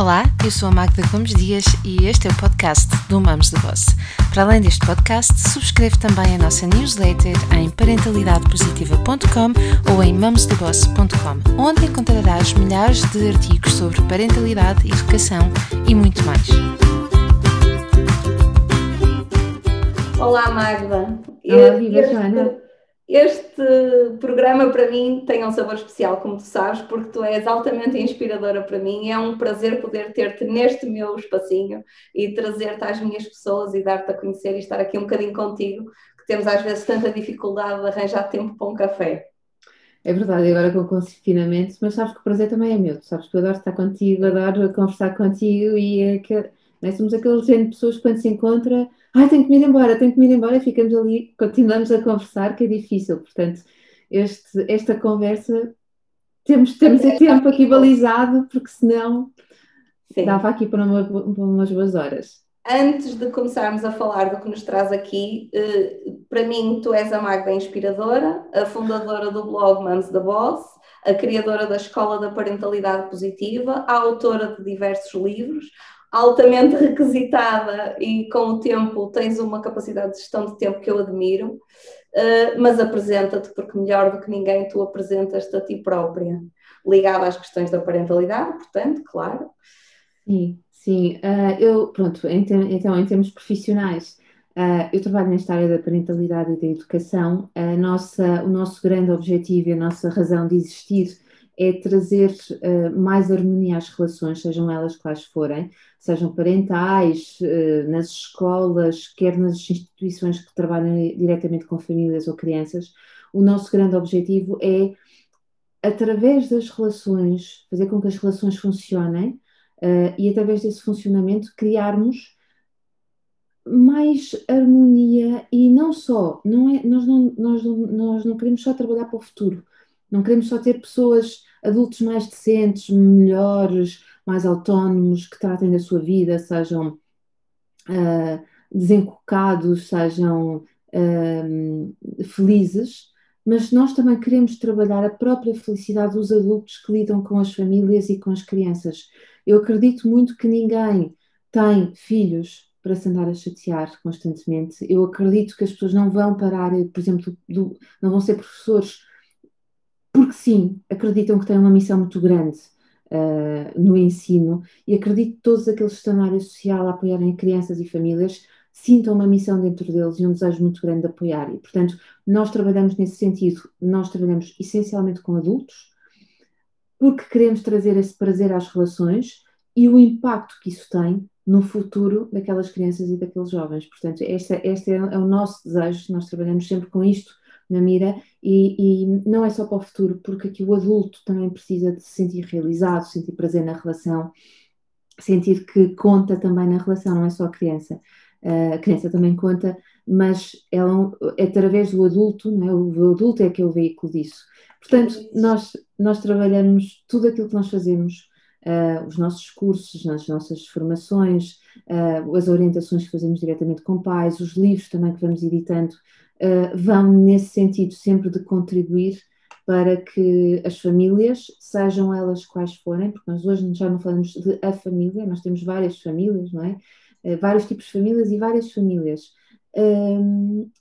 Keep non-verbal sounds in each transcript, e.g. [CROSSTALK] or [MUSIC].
Olá, eu sou a Magda Gomes Dias e este é o podcast do Mamos de Boss. Para além deste podcast, subscreve também a nossa newsletter em parentalidadepositiva.com ou em mamosdeboss.com, onde encontrarás milhares de artigos sobre parentalidade, educação e muito mais. Olá, Magda. Olá, viva, Joana. Este programa para mim tem um sabor especial, como tu sabes, porque tu és altamente inspiradora para mim. É um prazer poder ter-te neste meu espacinho e trazer-te às minhas pessoas e dar-te a conhecer e estar aqui um bocadinho contigo, que temos às vezes tanta dificuldade de arranjar tempo para um café. É verdade, agora com o confinamento, mas sabes que o prazer também é meu. Tu sabes que eu adoro estar contigo, adoro conversar contigo e é que nós somos aquele género de pessoas que quando se encontra ai, tenho que me ir embora, tenho que me ir embora, e ficamos ali, continuamos a conversar, que é difícil. Portanto, este, esta conversa temos, temos o tempo aqui balizado, porque senão Sim. dava aqui para, uma, para umas boas horas. Antes de começarmos a falar do que nos traz aqui, eh, para mim tu és a Magda Inspiradora, a fundadora do blog Mans da Boss, a criadora da Escola da Parentalidade Positiva, a autora de diversos livros, altamente requisitada e com o tempo tens uma capacidade de gestão de tempo que eu admiro, uh, mas apresenta-te porque melhor do que ninguém tu apresentas-te a ti própria, ligada às questões da parentalidade, portanto, claro. Sim, sim. Uh, eu, pronto, então, em termos profissionais, uh, eu trabalho nesta área da parentalidade e da educação. A nossa, o nosso grande objetivo e a nossa razão de existir é trazer uh, mais harmonia às relações, sejam elas quais forem, sejam parentais, uh, nas escolas, quer nas instituições que trabalham diretamente com famílias ou crianças. O nosso grande objetivo é, através das relações, fazer com que as relações funcionem uh, e, através desse funcionamento, criarmos mais harmonia e não só, não é, nós, não, nós, não, nós não queremos só trabalhar para o futuro, não queremos só ter pessoas adultos mais decentes, melhores, mais autónomos, que tratem da sua vida, sejam uh, desencocados, sejam uh, felizes, mas nós também queremos trabalhar a própria felicidade dos adultos que lidam com as famílias e com as crianças. Eu acredito muito que ninguém tem filhos para se andar a chatear constantemente. Eu acredito que as pessoas não vão parar, por exemplo, do, não vão ser professores porque sim, acreditam que têm uma missão muito grande uh, no ensino e acredito que todos aqueles que estão na área social a apoiarem crianças e famílias sintam uma missão dentro deles e um desejo muito grande de apoiar. E, portanto, nós trabalhamos nesse sentido, nós trabalhamos essencialmente com adultos, porque queremos trazer esse prazer às relações e o impacto que isso tem no futuro daquelas crianças e daqueles jovens. Portanto, este, é, é o nosso desejo, nós trabalhamos sempre com isto na mira e, e, não é só para o futuro, porque aqui o adulto também precisa de se sentir realizado, sentir prazer na relação, sentir que conta também na relação, não é só a criança. Uh, a criança também conta, mas ela, é através do adulto, não é? o adulto é que é o veículo disso. Portanto, nós, nós trabalhamos tudo aquilo que nós fazemos, uh, os nossos cursos, as nossas formações, uh, as orientações que fazemos diretamente com pais, os livros também que vamos editando, uh, vão nesse sentido sempre de contribuir para que as famílias, sejam elas quais forem, porque nós hoje já não falamos de a família, nós temos várias famílias, não é? Uh, vários tipos de famílias e várias famílias,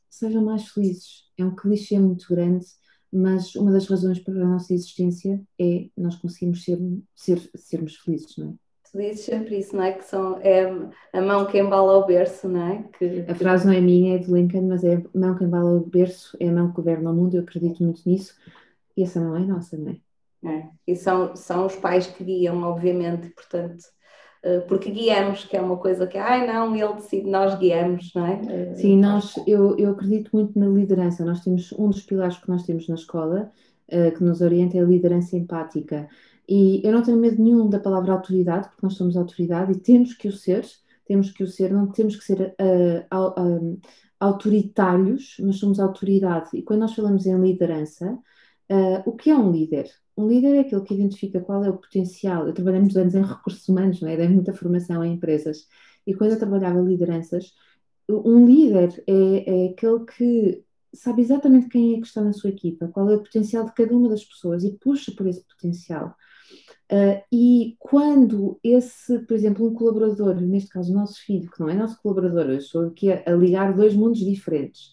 sejam mais felizes. É um clichê muito grande, mas uma das razões para a nossa existência é nós conseguimos ser, ser, sermos felizes, não é? Tu dizes sempre isso, não é? Que são, é a mão que embala o berço, não é? Que... A frase não é minha, é de Lincoln, mas é a mão que embala o berço, é a mão que governa o mundo, eu acredito muito nisso, e essa mão é nossa, não é? É, e são, são os pais que guiam, obviamente, portanto, eh, porque guiamos, que é uma coisa que, ai não, ele decide, nós guiamos, não é? Eh, Sim, nós, eu, eu acredito muito na liderança, nós temos, um dos pilares que nós temos na escola, uh, que nos orienta é a liderança empática, e eu não tenho medo nenhum da palavra autoridade, porque nós somos autoridade e temos que o ser, temos que o ser, não temos que ser uh, uh, autoritários, mas somos autoridade. E quando nós falamos em liderança, uh, o que é um líder? Um líder é aquele que identifica qual é o potencial. Eu trabalhei muitos anos em recursos humanos, não é? dei muita formação em empresas. E quando eu trabalhava lideranças, um líder é, é aquele que sabe exatamente quem é que está na sua equipa, qual é o potencial de cada uma das pessoas e puxa por esse potencial. Uh, e quando esse, por exemplo, um colaborador, neste caso o nosso filho, que não é nosso colaborador, eu estou aqui a, a ligar dois mundos diferentes,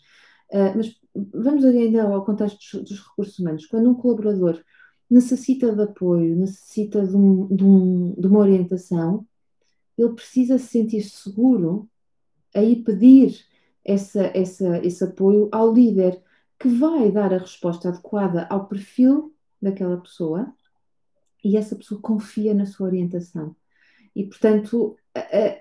uh, mas vamos ainda ao contexto dos, dos, recursos humanos. Quando um colaborador necessita de apoio, necessita de, um, de, um, de uma orientação, ele precisa se sentir seguro a ir pedir essa, essa, esse apoio ao líder, que vai dar a resposta adequada ao perfil daquela pessoa e essa pessoa confia na sua orientação. E, portanto,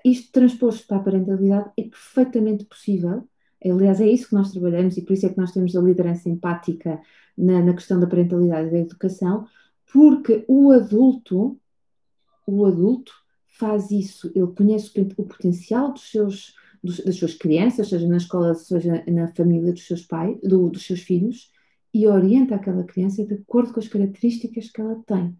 isto transposto para a parentalidade é perfeitamente possível. Aliás, é isso que nós trabalhamos e por isso é que nós temos a liderança empática na, na questão da parentalidade e da educação, porque o adulto, o adulto faz isso, ele conhece o potencial dos seus, dos, das suas crianças, seja na escola, seja na família dos seus pais, do, dos seus filhos, e orienta aquela criança de acordo com as características que ela tem.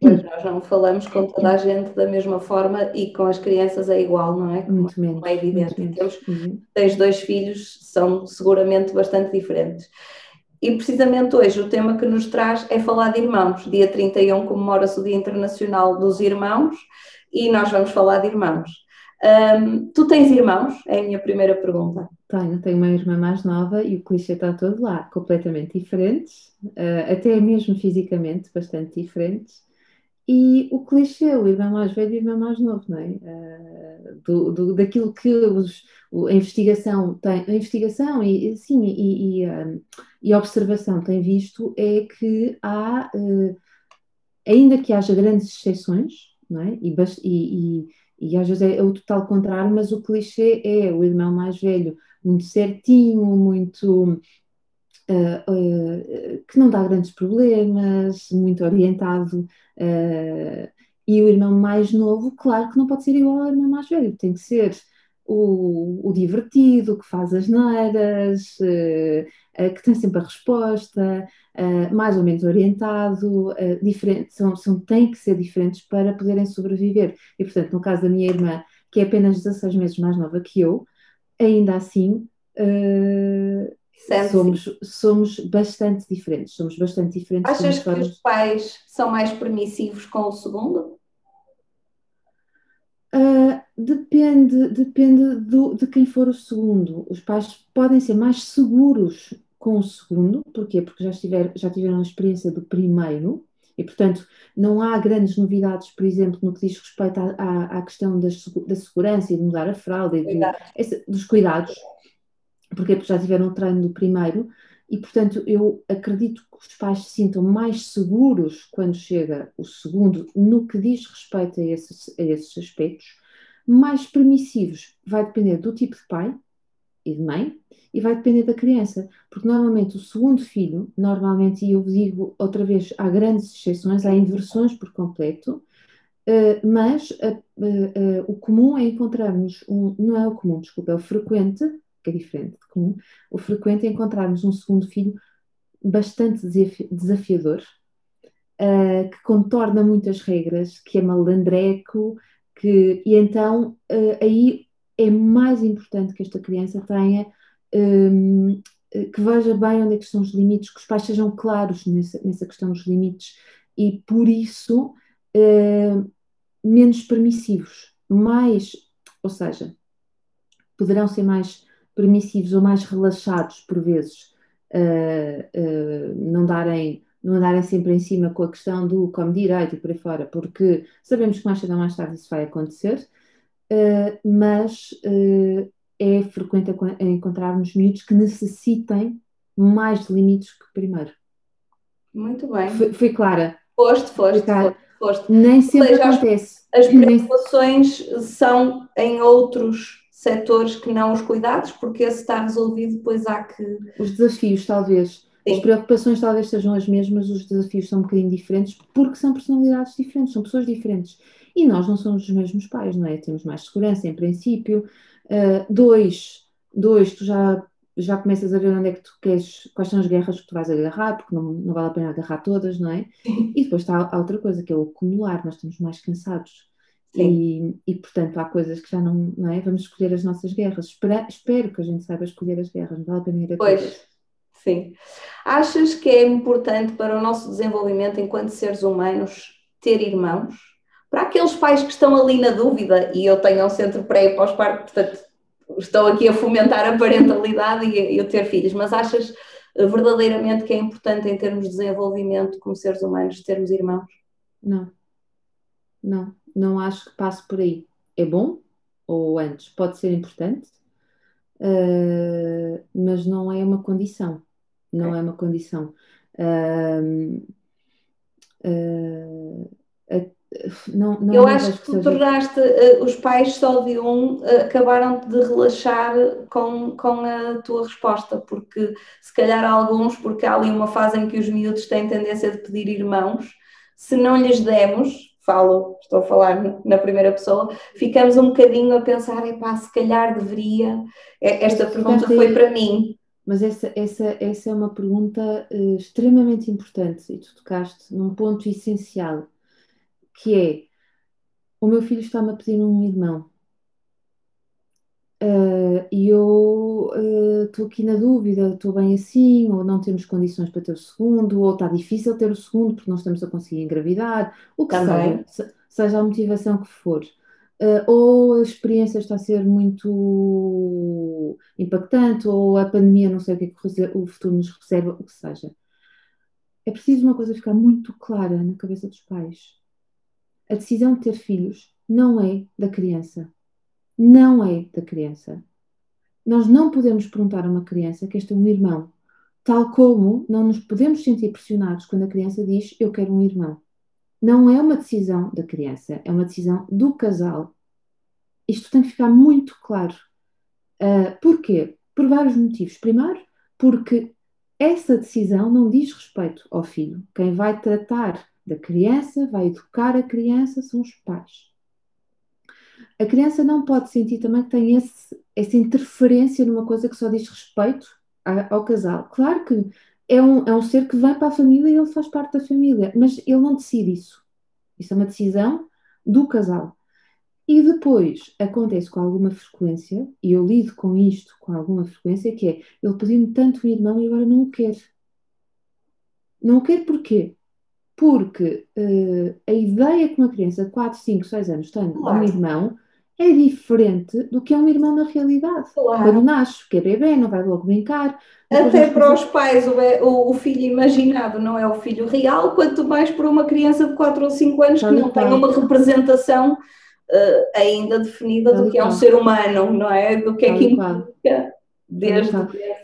Pois nós não falamos com toda a gente da mesma forma e com as crianças é igual, não é? Como, muito menos, é evidente. Temos, uhum. tens dois filhos, são seguramente bastante diferentes. E precisamente hoje o tema que nos traz é falar de irmãos. Dia 31 comemora-se o Dia Internacional dos Irmãos e nós vamos falar de irmãos. Um, tu tens irmãos? É a minha primeira pergunta. Tenho, tenho uma irmã mais nova e o clichê está todo lá, completamente diferentes, uh, até mesmo fisicamente bastante diferentes. E o clichê, o irmão mais velho e o irmão mais novo, não é? Uh, do, do, daquilo que os, a investigação tem, a investigação e, sim, e, e, um, e a observação tem visto é que há, uh, ainda que haja grandes exceções, não é? E, e, e, às vezes é o total contrário, mas o clichê é o irmão mais velho muito certinho, muito Uh, uh, que não dá grandes problemas, muito orientado, uh, e o irmão mais novo, claro que não pode ser igual ao irmão mais velho, tem que ser o, o divertido, que faz as neiras, que tem sempre a resposta, mais ou menos orientado, diferente, são, são, têm que ser diferentes para poderem sobreviver. E, portanto, no caso da minha irmã, que é apenas 16 meses mais nova que eu, ainda assim somos, somos bastante diferentes. Somos bastante diferentes. Achas que os pais são mais permissivos com o segundo? Uh, depende depende do, de quem for o segundo. Os pais podem ser mais seguros com o segundo, porquê? Porque já, estiver, já tiveram a experiência do primeiro. E, portanto, não há grandes novidades, por exemplo, no que diz respeito à, à, à questão das, da segurança e de mudar a fralda e do, esse, dos cuidados. Porque já tiveram o treino do primeiro, e portanto eu acredito que os pais se sintam mais seguros quando chega o segundo no que diz respeito a esses, a esses aspectos, mais permissivos. Vai depender do tipo de pai e de mãe e vai depender da criança, porque normalmente o segundo filho, normalmente, e eu digo outra vez, há grandes exceções, há inversões por completo, Uh, mas uh, uh, o comum é encontrarmos um, não é o comum, desculpa, é o frequente, que é diferente de comum, o frequente é encontrarmos um segundo filho bastante desafiador, que contorna muitas regras, que é malandreco, que, e então aí é mais importante que esta criança tenha, um, que veja bem onde é estão os limites, que os pais sejam claros nessa, nessa questão dos limites e por isso uh, menos permissivos, mais, ou seja, poderão ser mais permissivos ou mais relaxados por vezes, uh, uh, não darem não andarem sempre em cima com a questão do como direito e por aí fora, porque sabemos que mais cedo ou mais tarde isso vai acontecer, uh, mas é frequente encontrarmos miúdos que necessitem mais de limites que primeiro. Muito bem. Fui, fui clara. Foste, foste, foste, foste. Nem sempre seja, acontece. As, as preocupações são em outros setores que não os cuidados, porque esse está resolvido, depois há que. Os desafios, talvez. Sim. As preocupações talvez sejam as mesmas, os desafios são um bocadinho diferentes, porque são personalidades diferentes, são pessoas diferentes. E nós não somos os mesmos pais, não é? Temos mais segurança, em princípio. Uh, dois, dois, tu já, já começas a ver onde é que tu queres, quais são as guerras que tu vais agarrar, porque não, não vale a pena agarrar todas, não é? E depois está a outra coisa, que é o acumular, nós estamos mais cansados. E, e, portanto, há coisas que já não, não é? Vamos escolher as nossas guerras. Espera, espero que a gente saiba escolher as guerras, não vale a pena ir a Pois, todas. sim. Achas que é importante para o nosso desenvolvimento enquanto seres humanos ter irmãos? Para aqueles pais que estão ali na dúvida, e eu tenho um centro pré e pós-parto, portanto, estou aqui a fomentar a parentalidade e, o ter filhos, mas achas eh, verdadeiramente que é importante em termos de desenvolvimento como seres humanos termos irmãos? Não, não, não acho que passe por aí. É bom, ou antes, pode ser importante, uh, mas não é uma condição. Não é, é uma condição. Uh, uh, não, não, eu acho que tu tornaste uh, os pais só de um uh, acabaram de relaxar com, com a tua resposta, porque se calhar alguns, porque há ali uma fase em que os miúdos têm tendência de pedir irmãos, se não lhes demos, falo, estou a falar na primeira pessoa, ficamos um bocadinho a pensar, epá, se calhar deveria. Esta pergunta foi para mim. Mas essa, essa, essa é uma pergunta uh, extremamente importante e tu tocaste num ponto essencial, que é o meu filho está-me a pedir um irmão. Uh, e eu estou uh, aqui na dúvida, estou bem assim, ou não temos condições para ter o segundo, ou está difícil ter o segundo porque não estamos a conseguir engravidar, o que Também. seja, seja a motivação que for. Uh, ou a experiência está a ser muito impactante, ou a pandemia não sei o que, é que o futuro nos reserva, o que seja. É preciso uma coisa ficar muito clara na cabeça dos pais. A decisão de ter filhos não é da criança. Não é da criança. Nós não podemos perguntar a uma criança que este é um irmão, tal como não nos podemos sentir pressionados quando a criança diz eu quero um irmão não é uma decisão da criança, é uma decisão do casal. Isto tem que ficar muito claro. Uh, porquê? Por vários motivos. Primeiro, porque essa decisão não diz respeito ao filho. Quem vai tratar da criança, vai educar a criança, são os pais. A criança não pode sentir também que tem esse, essa interferência numa coisa que só diz respeito ao casal. Claro que é um, é um ser que vem para a família e ele faz parte da família, mas ele não decide isso. Isso é uma decisão do casal. E depois acontece com alguma frequência, e eu lido com isto com alguma frequência, que é ele pediu-me tanto um irmão e agora não o quer. Não o quer porquê? Porque uh, a ideia que uma criança de 4, 5, 6 anos tem de um irmão é diferente do que é um irmão na realidade. Claro. Quando nasce, que é bebê, não vai logo brincar. Até para os pais, o, o, filho imaginado não é o filho real, quanto mais para uma criança de 4 ou 5 anos que não tem uma representação uh, ainda definida do que é um ser humano, não é? Do que é que implica Desde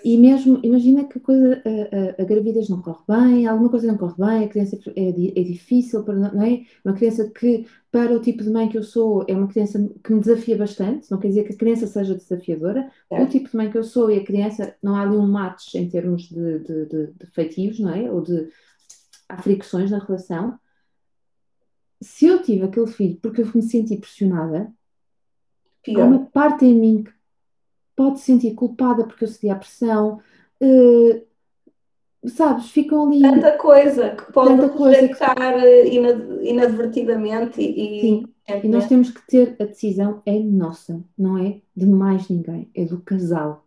e mesmo, imagina que a, coisa, a, a, a, gravidez não corre bem, alguma coisa não corre bem, a criança é, é difícil, para, não é? Uma criança que, para o tipo de mãe que eu sou, é uma criança que me desafia bastante, não quer dizer que a criança seja desafiadora, é. o tipo de mãe que eu sou e a criança, não há ali um match em termos de, de, de, de feitios, não é? Ou de há fricções na relação. Se eu tive aquele filho porque eu me senti pressionada, Pior. há uma parte em mim que pode se sentir culpada porque eu cedi à pressão. Uh, sabes, ficam ali. Tanta coisa que pode rejeitar que... Eh, inadvertidamente e. Sim, e nós temos que ter a decisão, é nossa, não é de mais ninguém, é do casal.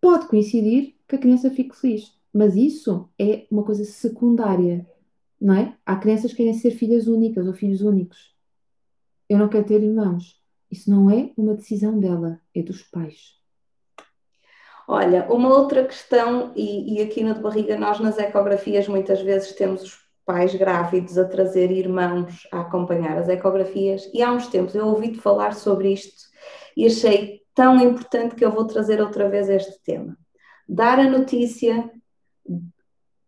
Pode coincidir que a criança fique feliz, mas isso é uma coisa secundária, não é? Há crianças que querem ser filhas únicas ou filhos únicos. Eu não quero ter irmãos. Isso não é uma decisão dela, é dos pais. Olha, uma outra questão, e, e aqui no de barriga, nós nas ecografias muitas vezes temos os pais grávidos a trazer irmãos a acompanhar as ecografias, e há uns tempos eu ouvi-te falar sobre isto e achei tão importante que eu vou trazer outra vez este tema. Dar a notícia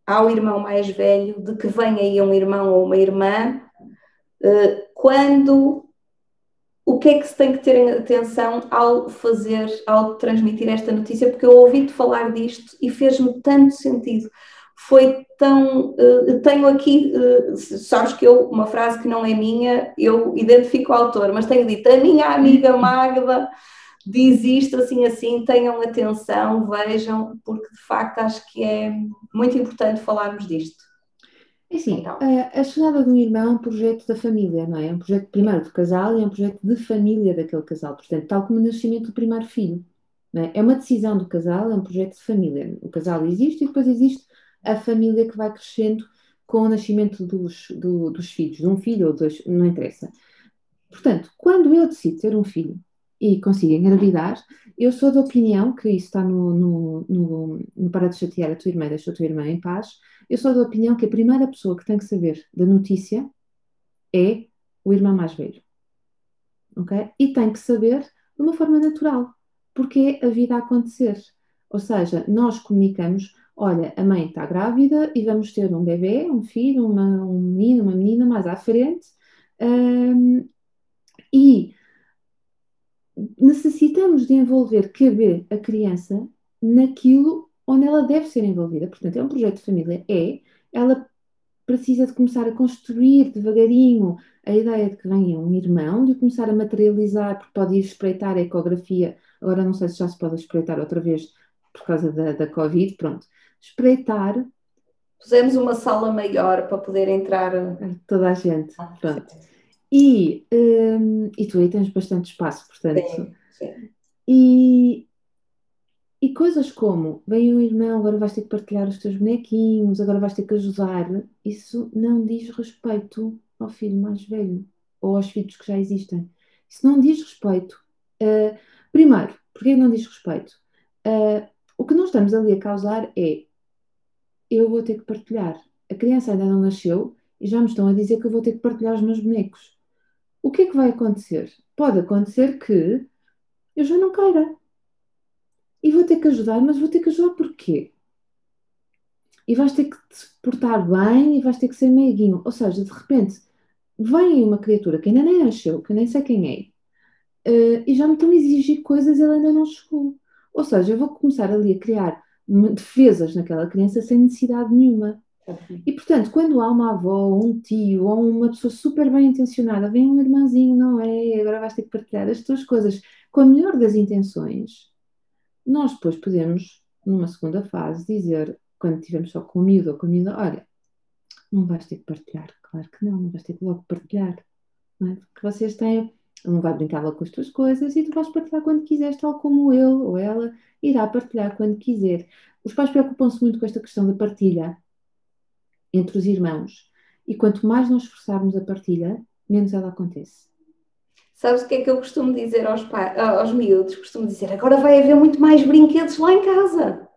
ao irmão mais velho de que vem aí um irmão ou uma irmã eh, quando o que é que se tem que ter atenção ao fazer, ao transmitir esta notícia, porque eu ouvi-te falar disto e fez-me tanto sentido. Foi tão. Uh, tenho aqui, uh, sabes que eu, uma frase que não é minha, eu identifico o autor, mas tenho dito: a minha amiga Magda diz isto assim, assim, tenham atenção, vejam, porque de facto acho que é muito importante falarmos disto. É assim, então. a, a chegada de um irmão é um projeto da família, não é? É um projeto primeiro do casal e é um projeto de família daquele casal. Portanto, tal como o nascimento do primeiro filho. É? é? uma decisão do casal, é um projeto de família. O casal existe e depois existe a família que vai crescendo com o nascimento dos, do, dos filhos, de um filho ou dois, não interessa. Portanto, quando eu decido ter um filho e consigo engravidar, eu sou da opinião que isso está no, no, no, no Para de Chatear a tua irmã, deixa a tua irmã em paz. Eu sou da opinião que a primeira pessoa que tem que saber da notícia é o irmão mais velho. Ok? E tem que saber de uma forma natural, porque é a vida a acontecer. Ou seja, nós comunicamos: olha, a mãe está grávida e vamos ter um bebê, um filho, uma, um menino, uma menina mais à frente. Um, e necessitamos de envolver, caber a criança naquilo onde ela deve ser envolvida. Portanto, é um projeto de família, é, ela precisa de começar a construir devagarinho a ideia de que venha um irmão, de começar a materializar, porque pode ir espreitar a ecografia, agora não sei se já se pode espreitar outra vez por causa da, da Covid, pronto, espreitar. Pusemos uma sala maior para poder entrar. Toda a gente, ah, pronto. Sim. E, um, e tu aí tens bastante espaço, portanto. Sim, sim. E, e coisas como, vem um irmão, agora vais ter que partilhar os teus bonequinhos, agora vais ter que ajudar, isso não diz respeito ao filho mais velho ou aos filhos que já existem. Isso não diz respeito. Uh, primeiro, porquê não diz respeito? Uh, o que nós estamos ali a causar é eu vou ter que partilhar. A criança ainda não nasceu e já me estão a dizer que eu vou ter que partilhar os meus bonecos. O que é que vai acontecer? Pode acontecer que eu já não queira. E vou ter que ajudar, mas vou ter que ajudar porquê? E vais ter que te portar bem e vais ter que ser meiguinho. Ou seja, de repente, vem uma criatura que ainda nem nasceu, que nem sei quem é, uh, e já me estão a exigir coisas e ele ainda não chegou. Ou seja, eu vou começar ali a criar defesas naquela criança sem necessidade nenhuma. E portanto, quando há uma avó, um tio ou uma pessoa super bem intencionada, vem um irmãozinho, não é? Agora vais ter que partilhar as tuas coisas com a melhor das intenções. Nós depois podemos, numa segunda fase, dizer, quando estivermos só com o miúdo ou com a miúda, olha, não vais ter que partilhar. Claro que não, não vais ter que logo partilhar. Não é? Porque vocês têm, não vai brincar logo com as tuas coisas e tu vais partilhar quando quiseres, tal como ele ou ela irá partilhar quando quiser. Os pais preocupam-se muito com esta questão da partilha entre os irmãos. E quanto mais nós esforçarmos a partilha, menos ela acontece. Sabes o que é que eu costumo dizer aos, aos miúdos? Costumo dizer, agora vai haver muito mais brinquedos lá em casa.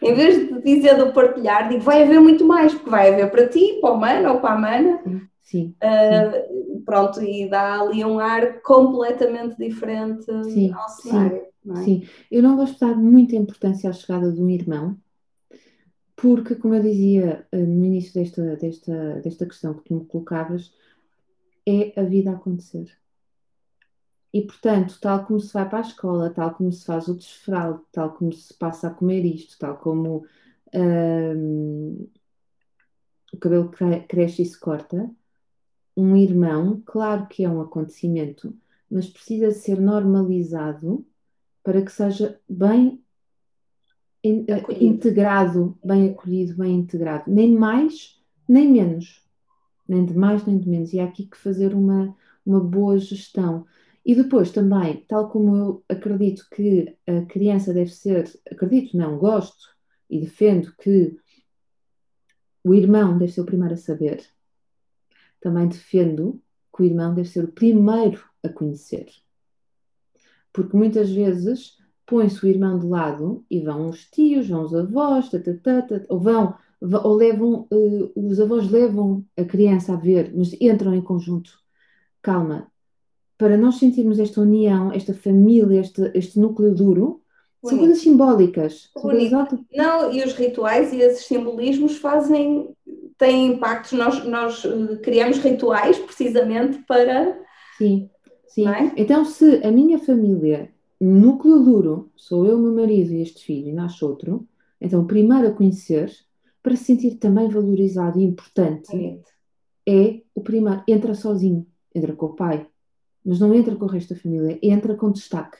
Em vez de dizer do partilhar, digo, vai haver muito mais, porque vai haver para ti, para o mano ou para a mana. Sim. Uh, sim. Pronto, e dá ali um ar completamente diferente sim, ao cenário. Sim, é? sim, eu não gosto de dar muita importância à chegada de um irmão, porque, como eu dizia eh, no início desta, desta, desta questão que tu me colocavas, é a vida a acontecer. E, portanto, tal como se vai para a escola, tal como se faz o desfraude, tal como se passa a comer isto, tal como um, o cabelo cresce e se corta, um irmão, claro que é um acontecimento, mas precisa ser normalizado para que seja bem acolhido. integrado, bem acolhido, bem integrado. Nem mais, nem menos. Nem de mais, nem de menos. E há aqui que fazer uma, uma boa gestão. E depois também, tal como eu acredito que a criança deve ser, acredito, não, gosto e defendo que o irmão deve ser o primeiro a saber, também defendo que o irmão deve ser o primeiro a conhecer. Porque muitas vezes põe-se o irmão de lado e vão os tios, vão os avós, tatatata, ou vão, ou levam, uh, os avós levam a criança a ver, mas entram em conjunto. Calma, para nós sentirmos esta união, esta família, este, este núcleo duro, Bonito. são coisas simbólicas. São coisas Não, e os rituais e esses simbolismos fazem, têm impactos. Nós, nós uh, criamos rituais precisamente para. Sim, sim. É? Então, se a minha família núcleo duro sou eu, meu marido e este filho, e nasce outro, então o primeiro a conhecer, para se sentir também valorizado e importante, é o primeiro. Entra sozinho, entra com o pai, mas não entra com o resto da família, entra com destaque.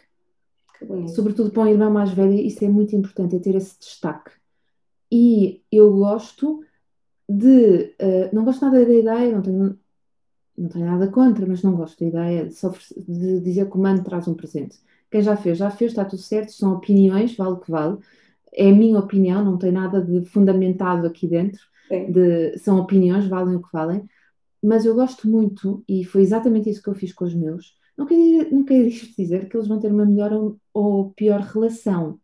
Sobretudo para um irmão mais velho, isso é muito importante, é ter esse destaque. E eu gosto de. Uh, não gosto nada da ideia, não tenho, não tenho nada contra, mas não gosto da ideia de, de dizer que o mano traz um presente. Quem já fez, já fez, está tudo certo, são opiniões, vale o que vale. É a minha opinião, não tem nada de fundamentado aqui dentro. de, são opiniões, valem o que valem, mas eu gosto muito, e foi exatamente isso que eu fiz com os meus. Não quer, não quer dizer que eles vão ter uma melhor ou, ou pior relação.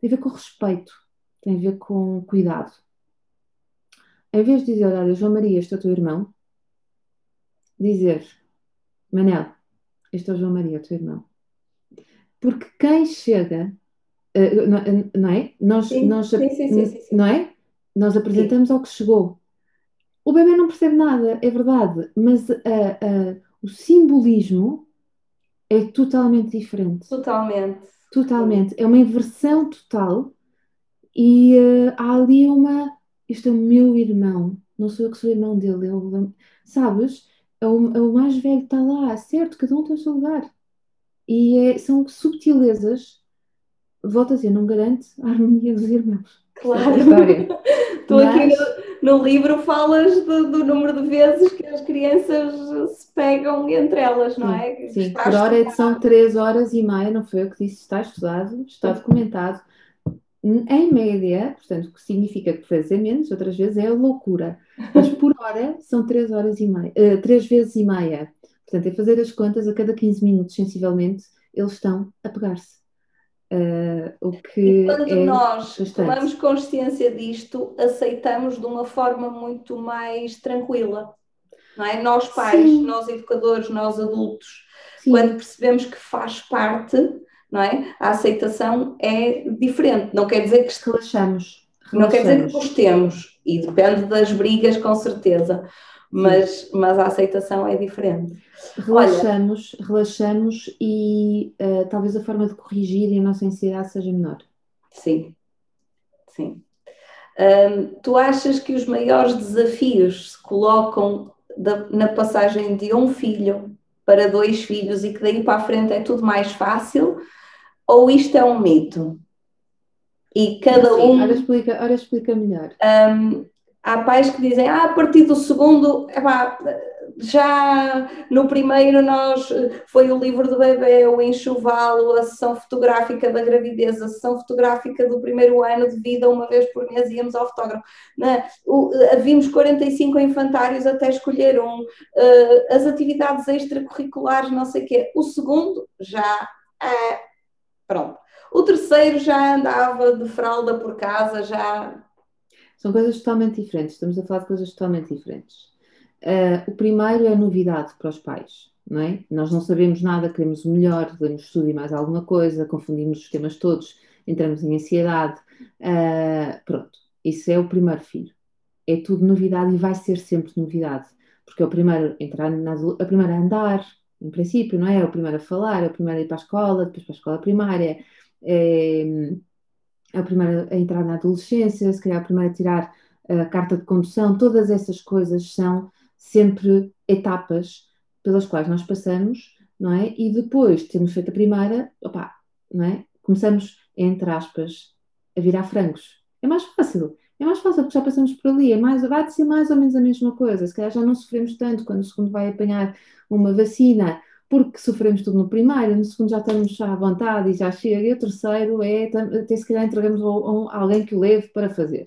Tem a ver com respeito, tem a ver com cuidado. Em vez de dizer, olha, João Maria, este é o teu irmão, dizer, Manel, este é o João Maria, o teu irmão. Porque quem chega, uh, não, não, é? Nós, sim, nós, sim, sim, não é? Nós apresentamos ao que chegou. O bebê não percebe nada, é verdade, mas uh, uh, o simbolismo é totalmente diferente. Totalmente. Totalmente. É uma inversão total e uh, há ali uma. Este é o meu irmão, não sou eu que sou irmão dele, é o, sabes? É o, é o mais velho, está lá, certo, cada um tem o seu lugar. E é, são subtilezas, volto a dizer, não garante a harmonia dos irmãos. Claro. Estou [LAUGHS] Mas... aqui no, livro, falas do, do, número de vezes que as crianças se pegam entre elas, não é? Sim, [LAUGHS] por hora são três horas e meia, não foi eu que disse, está estudado, está documentado. Em média, portanto, o que significa que fazer menos, outras vezes é loucura. Mas por hora são três horas e meia, uh, três vezes e meia. Portanto, é fazer as contas a cada 15 minutos, sensivelmente, eles estão a pegar-se. Uh, o que e quando é nós bastante. tomamos consciência disto, aceitamos de uma forma muito mais tranquila. Não é? Nós pais, Sim. nós educadores, nós adultos, Sim. quando percebemos que faz parte, não é? A aceitação é diferente. Não quer dizer que relaxamos. relaxamos. Não quer dizer que gostemos e depende das brigas com certeza, mas, mas a aceitação é diferente. Relaxamos, Olha, relaxamos e uh, talvez a forma de corrigir a nossa ansiedade seja menor. Sim, sim. Um, tu achas que os maiores desafios se colocam da, na passagem de um filho para dois filhos e que daí para a frente é tudo mais fácil? Ou isto é um mito? E cada sim, um. Ora explica, ora explica melhor. Um, há pais que dizem, ah, a partir do segundo, já no primeiro nós foi o livro do bebê, o enxoval, a sessão fotográfica da gravidez, a sessão fotográfica do primeiro ano de vida, uma vez por mês íamos ao fotógrafo. Né? O, vimos 45 infantários até escolher um, uh, as atividades extracurriculares, não sei o quê. O segundo já é, pronto. O terceiro já andava de fralda por casa, já são coisas totalmente diferentes, estamos a falar de coisas totalmente diferentes. Uh, o primeiro é novidade para os pais, não é? Nós não sabemos nada, queremos o melhor, queremos tudo e mais alguma coisa, confundimos os temas todos, entramos em ansiedade. Uh, pronto, isso é o primeiro filho. É tudo novidade e vai ser sempre novidade, porque é o primeiro a entrar na, a primeira a andar, em princípio, não é? É o primeiro a falar, é o primeiro a ir para a escola, depois para a escola primária. É a primeira a entrar na adolescência, se calhar a primeira a tirar a carta de condução, todas essas coisas são sempre etapas pelas quais nós passamos, não é? E depois de termos feito a primeira, opa, não é? Começamos, entre aspas, a virar francos. É mais fácil, é mais fácil porque já passamos por ali, é mais, vai ser mais ou menos a mesma coisa. Se calhar já não sofremos tanto quando o segundo vai apanhar uma vacina porque sofremos tudo no primeiro, no segundo já estamos à vontade e já chega, e o terceiro é, até se calhar entregamos a, alguém que o leve para fazer.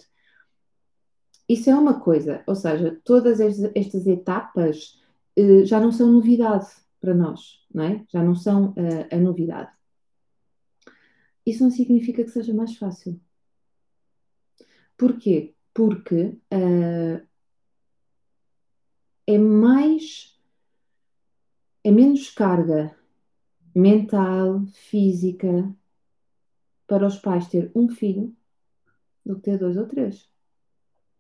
Isso é uma coisa, ou seja, todas estas etapas uh, já não são novidade para nós, não é? Já não são uh, a novidade. Isso não significa que seja mais fácil. Porquê? Porque uh, é mais é menos carga mental, física para os pais ter um filho do que ter dois ou três.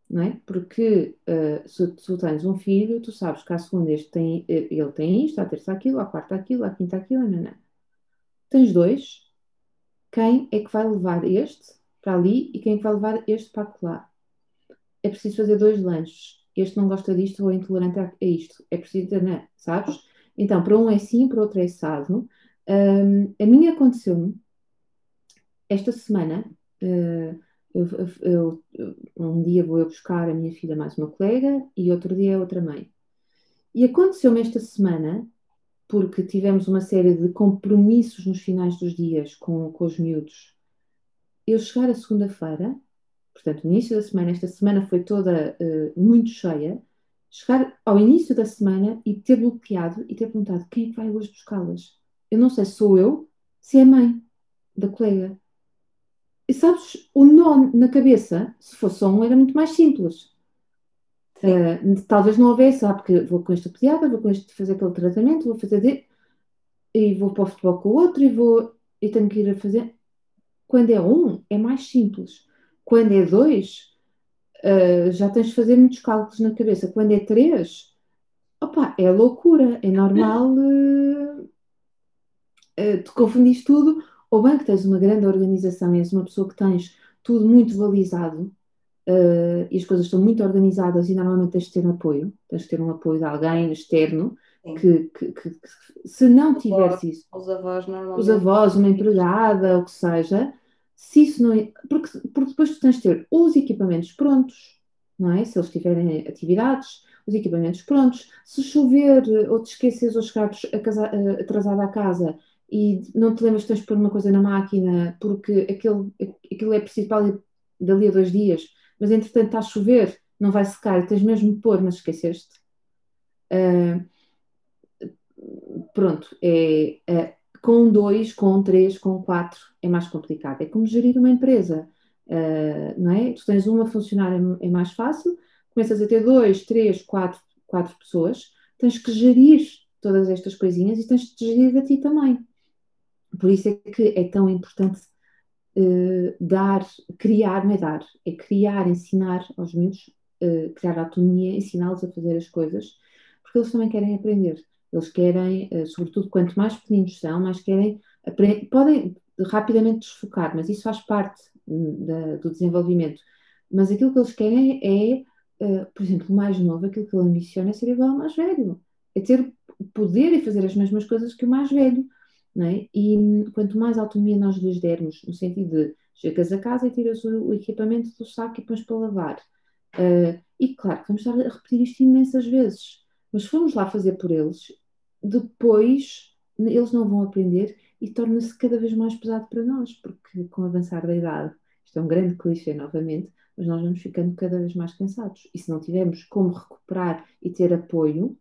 Não é? Porque uh, se tu tens um filho, tu sabes que à segunda este tem, eh, ele tem isto, à terça aquilo, à quarta aquilo, à quinta aquilo, não, não. Tens dois, quem é que vai levar este para ali e quem é que vai levar este para lá? É preciso fazer dois lanches. Este não gosta disto ou é intolerante a isto. É preciso, não, é? sabes? Então, para um é sim, para outro é assado. Um, a minha aconteceu-me esta semana. Uh, eu, eu, um dia vou eu buscar a minha filha mais uma colega e outro dia outra mãe. E aconteceu-me esta semana, porque tivemos uma série de compromissos nos finais dos dias com, com os miúdos. Eu chegar a segunda-feira portanto, no início da semana, esta semana foi toda uh, muito cheia, chegar ao início da semana e ter bloqueado e ter perguntado quem é que vai hoje buscá-las. Eu não sei se sou eu, se é a mãe da colega. E sabes, o nó na cabeça, se fosse só um, era muito mais simples. Uh, talvez não houvesse, ah, porque vou com esta pediatra, vou com este fazer aquele tratamento, vou fazer de... e vou para o futebol com o outro e vou e tenho que ir a fazer. Quando é um, é mais simples. Quando é dois, uh, já tens de fazer muitos cálculos na cabeça. Quando é três, opa, é loucura, é normal uh, uh, tu confundis tudo, ou bem que tens uma grande organização és uma pessoa que tens tudo muito balizado uh, e as coisas estão muito organizadas e normalmente tens de ter um apoio, tens de ter um apoio de alguém externo que, que, que, que, se não tiveres isso, os avós normalmente, os avós, uma empregada, o que seja, se isso não é, porque, porque depois tu tens de ter os equipamentos prontos, não é? Se eles tiverem atividades, os equipamentos prontos. Se chover ou te esqueces ou chegares atrasada à casa e não te lembras que tens de pôr uma coisa na máquina porque aquele, aquilo é preciso para dali a dois dias, mas entretanto está a chover, não vai secar, tens mesmo de pôr, mas esqueceste. Uh, pronto, é, com dois, com três, com quatro é mais complicado. É como gerir uma empresa, uh, não é? Tu tens uma funcionária é mais fácil, começas a ter dois, três, quatro, quatro pessoas, tens que gerir todas estas coisinhas e tens de gerir a ti também. Por isso é que é tão importante uh, dar, criar, não é dar, é criar, ensinar aos miúdos, uh, criar autonomia, ensiná-los a fazer as coisas, porque eles também querem aprender. Eles querem, uh, sobretudo, quanto mais pequeninos são, mais querem. Podem rapidamente desfocar, mas isso faz parte hum, da, do desenvolvimento. Mas aquilo que eles querem é, por exemplo, o mais novo, aquilo que ele ambiciona é ser igual ao mais velho. É ter poder e fazer as mesmas coisas que o mais velho. É? E hum, quanto mais autonomia nós lhes dermos, no sentido de chegas a casa e tiras o equipamento do saco e pões para lavar. Uh, e claro, vamos estar a repetir isto imensas vezes, mas se formos lá fazer por eles, depois eles não vão aprender e torna-se cada vez mais pesado para nós, porque com o avançar da idade, isto é um grande clichê novamente, mas nós vamos ficando cada vez mais cansados. E se não tivermos como recuperar e ter apoio,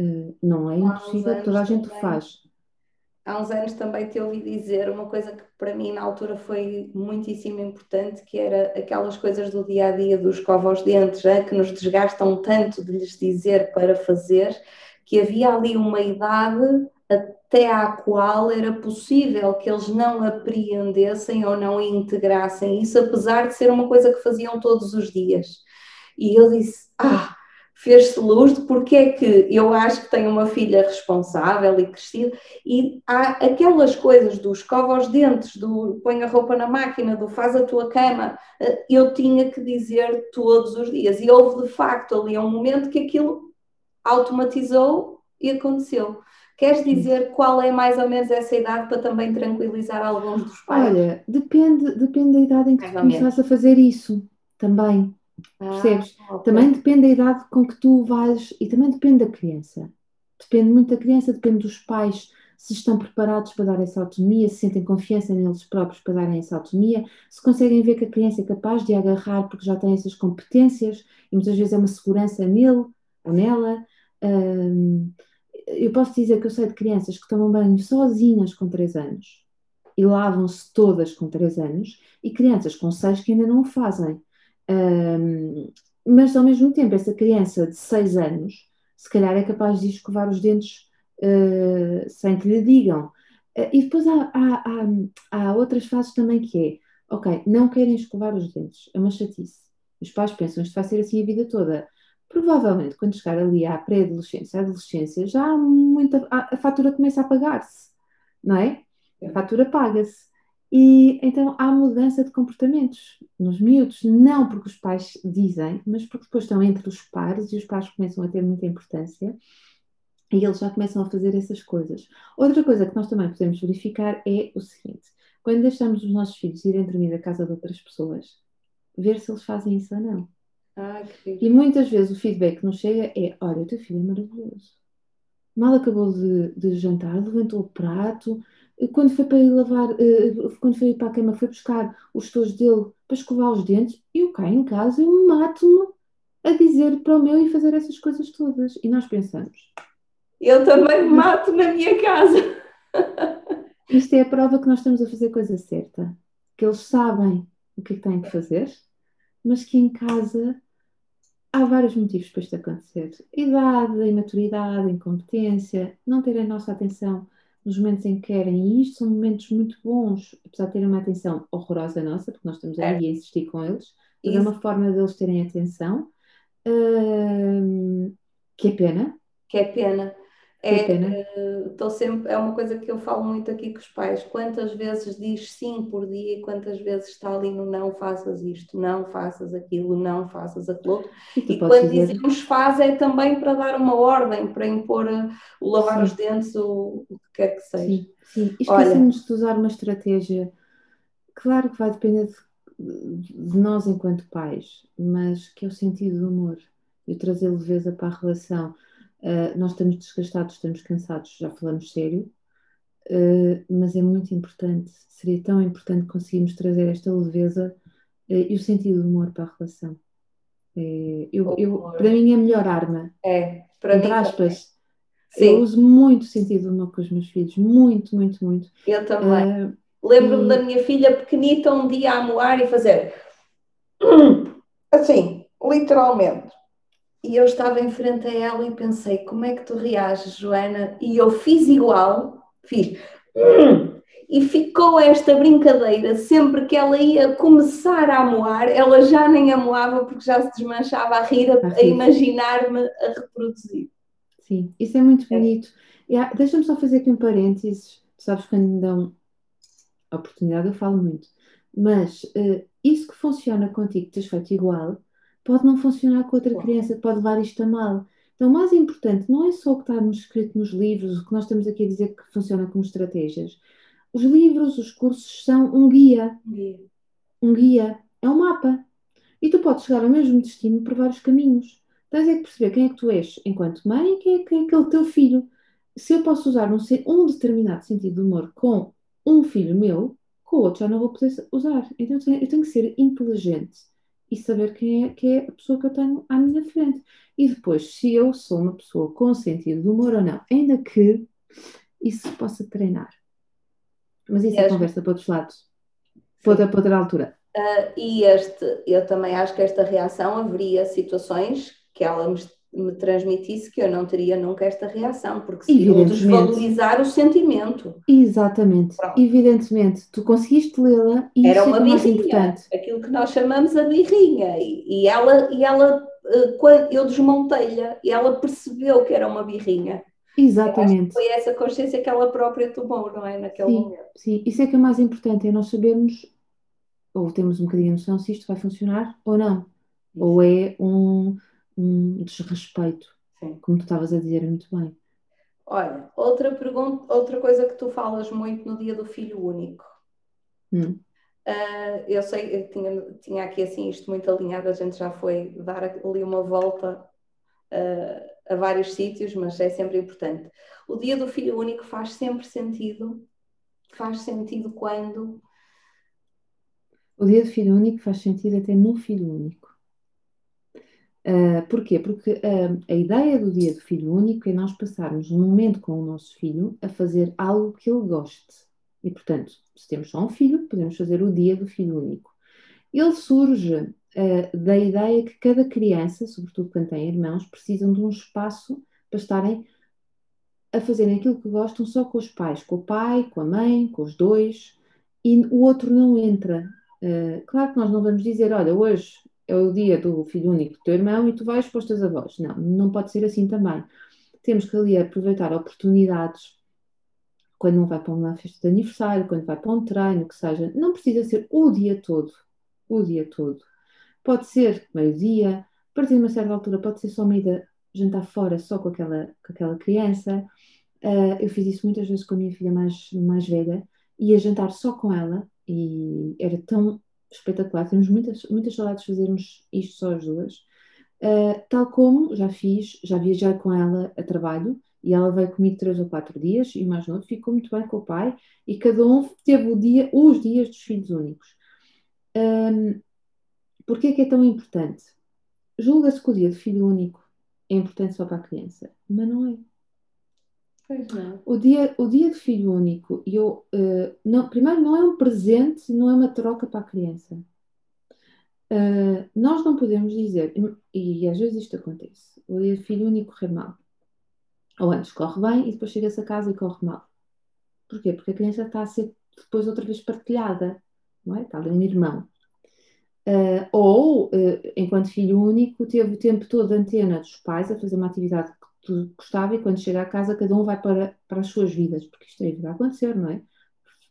uh, não é impossível, toda a gente também, faz. Há uns anos também te ouvi dizer uma coisa que para mim na altura foi muitíssimo importante, que era aquelas coisas do dia a dia dos escova os dentes, é? que nos desgastam tanto de lhes dizer para fazer, que havia ali uma idade até à qual era possível que eles não apreendessem ou não integrassem isso, apesar de ser uma coisa que faziam todos os dias. E eu disse: Ah, fez-se luz de porque é que eu acho que tenho uma filha responsável e crescida, e há aquelas coisas do escova os dentes, do põe a roupa na máquina, do faz a tua cama, eh, eu tinha que dizer todos os dias. E houve de facto ali um momento que aquilo automatizou e aconteceu. Queres dizer qual é mais ou menos essa idade para também tranquilizar alguns dos pais? Olha, depende, depende da idade em que tu começaste a fazer isso também. Ah, percebes? Okay. Também depende da idade com que tu vais e também depende da criança. Depende muito da criança, depende dos pais se estão preparados para dar essa autonomia, se sentem confiança neles próprios para darem essa autonomia, se conseguem ver que a criança é capaz de agarrar porque já tem essas competências e muitas vezes é uma segurança nele ou nela. Um, eu posso dizer que eu sei de crianças que tomam banho sozinhas com 3 anos e lavam-se todas com 3 anos e crianças com 6 que ainda não o fazem. Um, mas ao mesmo tempo, essa criança de 6 anos, se calhar é capaz de escovar os dentes uh, sem que lhe digam. Uh, e depois há, há, há, há, outras fases também que é, ok, não querem escovar os dentes, é uma chatice. Os pais pensam, isto vai ser assim a vida toda provavelmente quando chegar ali à pré-adolescência, à adolescência, já há muita, a, fatura começa a pagar-se, não é? A fatura paga-se. E então há mudança de comportamentos nos miúdos, não porque os pais dizem, mas porque depois estão entre os pares e os pais começam a ter muita importância e eles já começam a fazer essas coisas. Outra coisa que nós também podemos verificar é o seguinte: quando deixamos os nossos filhos irem dormir à casa de outras pessoas, ver se eles fazem isso ou não. Ah, e muitas vezes o feedback que nos chega é: olha, o teu filho é maravilhoso. Mal acabou de, de jantar, levantou o prato, quando foi para ir lavar, uh, quando foi para a cama, foi buscar os tojos dele para escovar os dentes, eu cá em casa, eu mato-me a dizer para o meu e fazer essas coisas todas. E nós pensamos. Eu também me mato na minha casa. [LAUGHS] Isto é a prova que nós estamos a fazer a coisa certa. Que eles sabem o que é que têm que fazer, mas que em casa há vários motivos para isto acontecer. Idade, imaturidade, incompetência, não terem a nossa atenção nos momentos em que querem, e isto são momentos muito bons, apesar de terem uma atenção horrorosa nossa, porque nós estamos aí a insistir com eles, mas é uma forma deles terem atenção, hum, que é pena. Que é pena. É, estou sempre, é uma coisa que eu falo muito aqui com os pais. Quantas vezes diz sim por dia e quantas vezes está ali no não faças isto, não faças aquilo, não faças aquilo. E, e quando dizer... dizemos faz é também para dar uma ordem, para impor eh, o lavar sim. os dentes, o, o, que quer que seja. Sim, sim. esquecemos de usar uma estratégia. Claro que vai depender de, de nós enquanto pais, mas que é o sentido do humor. Eu trazer leveza para a relação Uh, nós estamos desgastados, estamos cansados, já falamos sério, uh, mas é muito importante, seria tão importante conseguirmos trazer esta leveza uh, e o sentido do humor para a relação. É, eu, eu, para mim é a melhor arma. É, para entre mim aspas. Eu uso muito sentido do humor com os meus filhos, muito, muito, muito. Eu também. Lembro-me e... da minha filha pequenita um dia a moar e fazer [CLEARS THROAT] assim, literalmente. E eu estava em frente a ela e pensei: como é que tu reages, Joana? E eu fiz igual, fiz. E ficou esta brincadeira, sempre que ela ia começar a amoar, ela já nem amoava porque já se desmanchava a rir, a, a imaginar-me a reproduzir. Sim, isso é muito é. bonito. Yeah, Deixa-me só fazer aqui um parênteses. Tu sabes, quando me dão a oportunidade, eu falo muito. Mas uh, isso que funciona contigo, que tens feito igual, pode não funcionar com outra criança, pode levar isto a mal. Então, o mais importante não é só o que está escrito nos livros, o que nós estamos aqui a dizer que funciona como estratégias. Os livros, os cursos são um guia. guia. Um guia. É um mapa. E tu podes chegar ao mesmo destino por vários caminhos. Tens é que perceber quem é que tu és enquanto mãe e quem é, quem é aquele teu filho. Se eu posso usar um, um determinado sentido de humor com um filho meu, com o outro já não vou poder usar. Então eu tenho que ser inteligente e saber quem é, quem é a pessoa que eu tenho à minha frente. E depois, se eu sou uma pessoa com sentido de humor ou não, ainda que isso possa treinar. Mas isso é conversa para outros lados, para outra, para outra altura. Uh, e este, eu também acho que esta reação haveria situações que ela me me transmitisse que eu não teria nunca esta reação, porque seria desvalorizar o sentimento. Exatamente, Pronto. evidentemente. Tu conseguiste lê-la e era uma birrinha, aquilo que nós chamamos a birrinha, e, e ela, e ela eh, eu desmontei-lhe e ela percebeu que era uma birrinha. Exatamente. foi essa consciência que ela própria tomou, não é? Naquele sim, momento. Sim, isso é que é mais importante, é nós sabermos, ou temos um bocadinho a noção se isto vai funcionar ou não. Isso. Ou é um um desrespeito, Sim. como tu estavas a dizer muito bem. Olha, outra pergunta, outra coisa que tu falas muito no dia do filho único. Hum. Uh, eu sei, eu tinha, tinha aqui assim isto muito alinhado, a gente já foi dar ali uma volta uh, a vários sítios, mas é sempre importante. O dia do filho único faz sempre sentido. Faz sentido quando? O dia do filho único faz sentido até no filho único. Uh, porquê? Porque uh, a ideia do dia do filho único é nós passarmos um momento com o nosso filho a fazer algo que ele goste. E, portanto, se temos só um filho, podemos fazer o dia do filho único. Ele surge uh, da ideia que cada criança, sobretudo quando tem irmãos, precisam de um espaço para estarem a fazerem aquilo que gostam só com os pais, com o pai, com a mãe, com os dois, e o outro não entra. claro que nós não vamos dizer, olha, hoje é o dia do filho único do teu irmão e tu vais para os teus avós. Não, não pode ser assim também. Temos que ali aproveitar oportunidades quando não vai para uma festa de aniversário, quando vai para um treino, que seja. Não precisa ser o dia todo. O dia todo. Pode ser meio-dia, a partir de uma certa altura, pode ser só uma ida jantar fora só com aquela, com aquela criança. Uh, eu fiz isso muitas vezes com a minha filha mais, mais velha, ia jantar só com ela e era tão espetacular. Temos muitas, muitas saudades de fazermos isto só as duas. Uh, tal como já fiz, já viajei com ela a trabalho E ela veio comigo três ou quatro dias e mais novo ficou muito bem com o pai e cada um teve o dia, os dias dos filhos únicos. Um, Porquê é que é tão importante? Julga-se que o dia de filho único é importante só para a criança, mas não é. O dia, o dia de filho único, eu, uh, não, primeiro, não é um presente, não é uma troca para a criança. Uh, nós não podemos dizer, e, e às vezes isto acontece, o dia de filho único corre mal. Ou antes corre bem e depois chega-se a casa e corre mal. Porquê? Porque a criança está a ser depois outra vez partilhada, não é? Está ali um irmão. Uh, ou, uh, enquanto filho único, teve o tempo todo a antena dos pais a fazer uma atividade gostava e quando chega a casa cada um vai para, para as suas vidas, porque isto é vai acontecer, não é?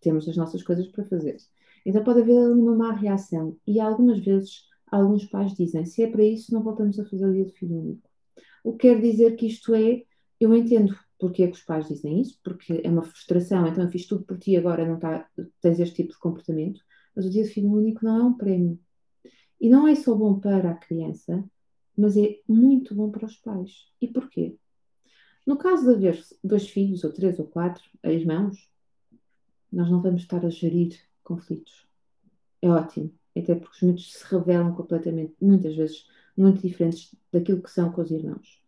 Temos as nossas coisas para fazer. Então pode haver uma má reação e algumas vezes alguns pais dizem, se é para isso não voltamos a fazer o dia de filho único. O que quer dizer que isto é, eu entendo porque é que os pais dizem isso, porque é uma frustração, então eu fiz tudo por ti agora não tá, tens este tipo de comportamento, mas o dia de filho único não é um prémio e não é só bom para a criança, mas é muito bom para os pais. E porquê? No caso de haver dois filhos, ou três, ou quatro irmãos, nós não vamos estar a gerir conflitos. É ótimo, até porque os miúdos se revelam completamente, muitas vezes, muito diferentes daquilo que são com os irmãos.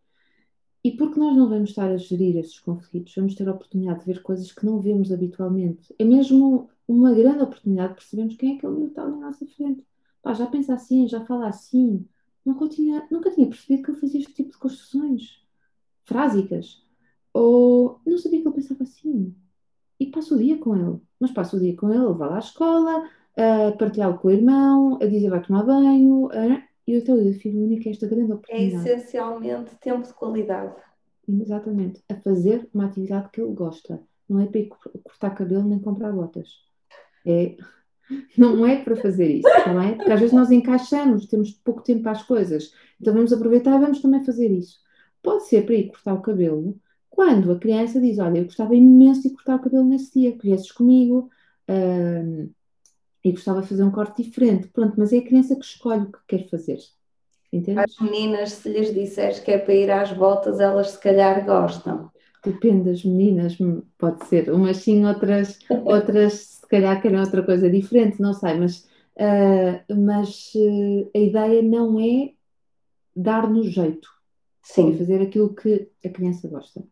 E porque nós não vamos estar a gerir esses conflitos, vamos ter a oportunidade de ver coisas que não vemos habitualmente. É mesmo uma grande oportunidade de percebermos quem é que ele está ali nossa frente pá, já pensa assim, já fala assim. Nunca tinha, nunca tinha percebido que ele fazia este tipo de construções frásicas. Ou não sabia que ele pensava assim. E passo o dia com ele. Mas passo o dia com ele, vai lá à escola, a partilhá-lo com o irmão, a dizer vai tomar banho. A... E o teu filho único é esta grande É oportunidade. essencialmente tempo de qualidade. Exatamente. A fazer uma atividade que ele gosta. Não é para ir cortar cabelo nem comprar botas. É [LAUGHS] não é para fazer isso, não é? Porque às vezes nós encaixamos, temos pouco tempo para as coisas, então vamos aproveitar e vamos também fazer isso. Pode ser para ir cortar o cabelo, quando a criança diz: Olha, eu gostava imenso de cortar o cabelo nesse dia, que viesses comigo hum, e gostava de fazer um corte diferente. Pronto, mas é a criança que escolhe o que quer fazer. Entendes? As meninas, se lhes disseres que é para ir às voltas, elas se calhar gostam. Depende das meninas, pode ser. Umas sim, outras, [LAUGHS] outras se calhar querem outra coisa diferente, não sei, mas, uh, mas uh, a ideia não é dar-nos jeito. Sim. É fazer aquilo que a criança gosta.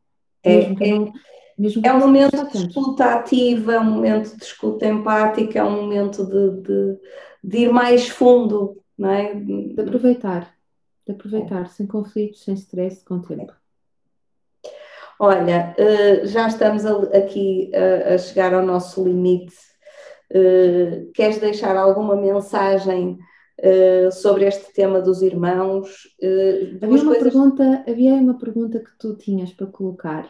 É, mesmo que é, não, mesmo que é um momento de escuta ativa, é um momento de escuta empática, é um momento de, de, de ir mais fundo, não é? De aproveitar, de aproveitar, sem conflitos, sem stress, com tempo. Olha, eh, já estamos aqui a, a chegar ao nosso limite. Eh, Queres deixar alguma mensagem eh, sobre este tema dos irmãos? Eh, Havia uma coisas. pergunta, havia uma pergunta que tu tinhas para colocar,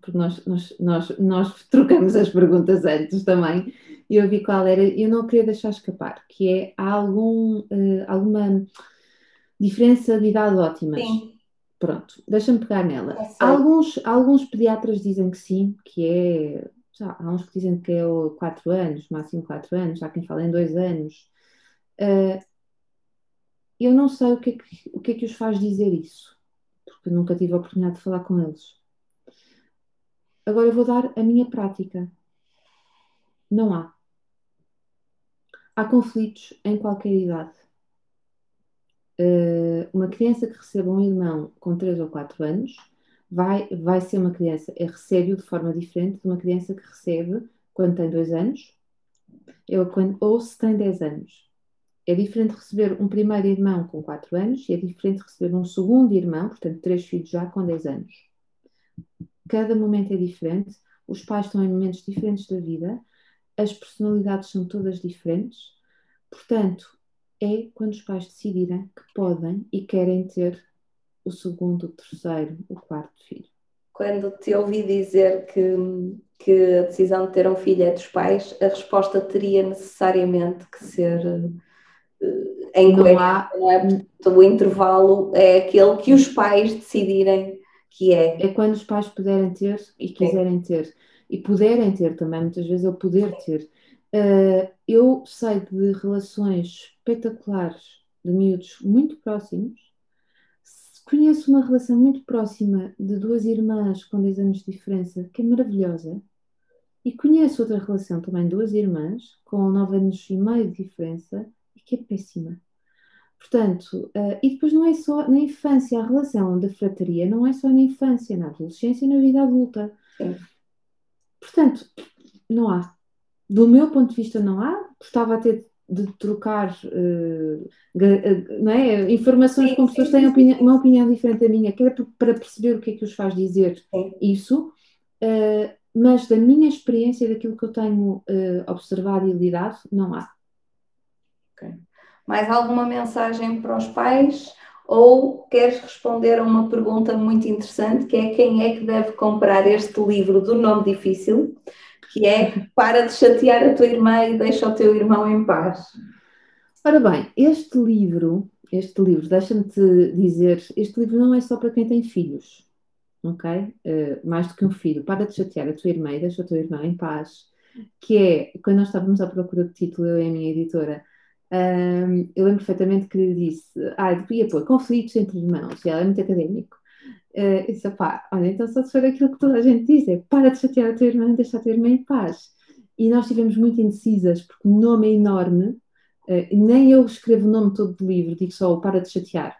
porque nós, nós, nós, nós [LAUGHS] trocamos as perguntas antes também, e eu vi qual era, e eu não queria deixar escapar, que é, há algum, eh, alguma diferença de idade ótimas? Sim, Pronto, deixa-me pegar nela. Sei. Alguns, alguns pediatras dizem que sim, que é, já, há uns que dizem que é o 4 anos, máximo 4 anos, há quem fala em 2 anos. Eh, eu não sei o que, é que, o que é que os faz dizer isso, porque nunca tive a oportunidade de falar com eles. Agora eu vou dar a minha prática. Não há. Há conflitos em qualquer idade. Uh, uma criança que receba um irmão com 3 ou 4 anos vai, vai ser uma criança, eh, recebe-o de forma diferente de uma criança que recebe quando tem 2 anos ou, quando, ou se tem 10 anos. É diferente receber um primeiro irmão com 4 anos e é diferente receber um segundo irmão, portanto, três filhos já com 10 anos. Cada momento é diferente, os pais estão em momentos diferentes da vida, as personalidades são todas diferentes, portanto, é quando os pais decidirem que podem e querem ter o segundo, o terceiro, o quarto filho. quando te ouvi dizer que, que a decisão de ter um filho é dos pais, a resposta teria necessariamente que ser em Não coerência, há, não é? Portanto, o intervalo é aquele que os pais decidirem que é. é quando os pais puderem ter e quiserem ter. E puderem ter também, muitas vezes é o poder ter. Uh, eu sei de relações espetaculares de miúdos muito próximos, conheço uma relação muito próxima de duas irmãs com 10 anos de diferença, que é maravilhosa, e conheço outra relação também duas irmãs com 9 anos e meio de diferença que é péssima. Portanto, uh, e depois não é só na infância, a relação da frataria não é só na infância, na adolescência e na vida adulta. Sim. Portanto, não há. Do meu ponto de vista, não há. Gostava até de trocar uh, não é? informações sim, com pessoas que têm opinião, uma opinião diferente da minha, que era para perceber o que é que os faz dizer sim. isso, uh, mas da minha experiência, daquilo que eu tenho observado e lidado, não há. Okay. Mais alguma mensagem para os pais? Ou queres responder a uma pergunta muito interessante, que é quem é que deve comprar este livro do nome difícil? que é para de chatear a tua irmã e deixa o teu irmão em paz. Ora bem, este livro, este livro, deixa-me dizer, este livro não é só para quem tem filhos, ok? Uh, mais do que um filho. Para de chatear a tua irmã e deixa o teu irmão em paz, que é, quando nós estávamos à procura de título, eu e a minha editora, um, eu lembro perfeitamente que lhe disse, ah, devia pôr conflitos entre irmãos, e ela é muito académico. Uh, disse, pá, olha, então só se for aquilo que toda a gente diz, é para de chatear a tua irmã deixa a tua irmã em paz. E nós estivemos muito indecisas, porque o nome é enorme, uh, nem eu escrevo o nome todo do livro, digo só o para de chatear,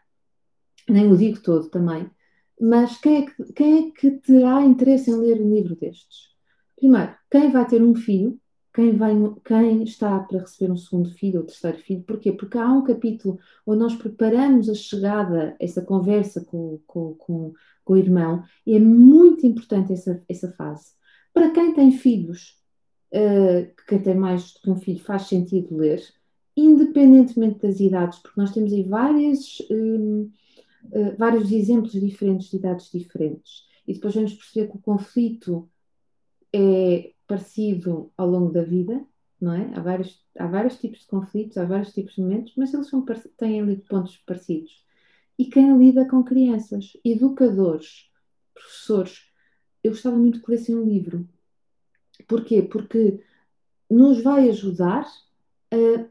nem o digo todo também. Mas quem é, que, quem é que terá interesse em ler um livro destes? Primeiro, quem vai ter um filho, quem, vai, quem está para receber um segundo filho ou terceiro filho. Porquê? Porque há um capítulo onde nós preparamos a chegada, essa conversa com, com, com, com o irmão, e é muito importante essa, essa fase. Para quem tem filhos, uh, quem tem mais do que um filho, faz sentido ler, independentemente das idades, porque nós temos aí várias, um, uh, eh, vários exemplos diferentes de idades diferentes. E depois vamos perceber que o conflito é parecido ao longo da vida, não é? Há vários, há vários tipos de conflitos, há vários tipos de momentos, mas eles são, têm ali pontos parecidos. E quem lida com crianças, educadores, professores, eu gostava muito que lessem um livro. Porquê? Porque nos vai ajudar a,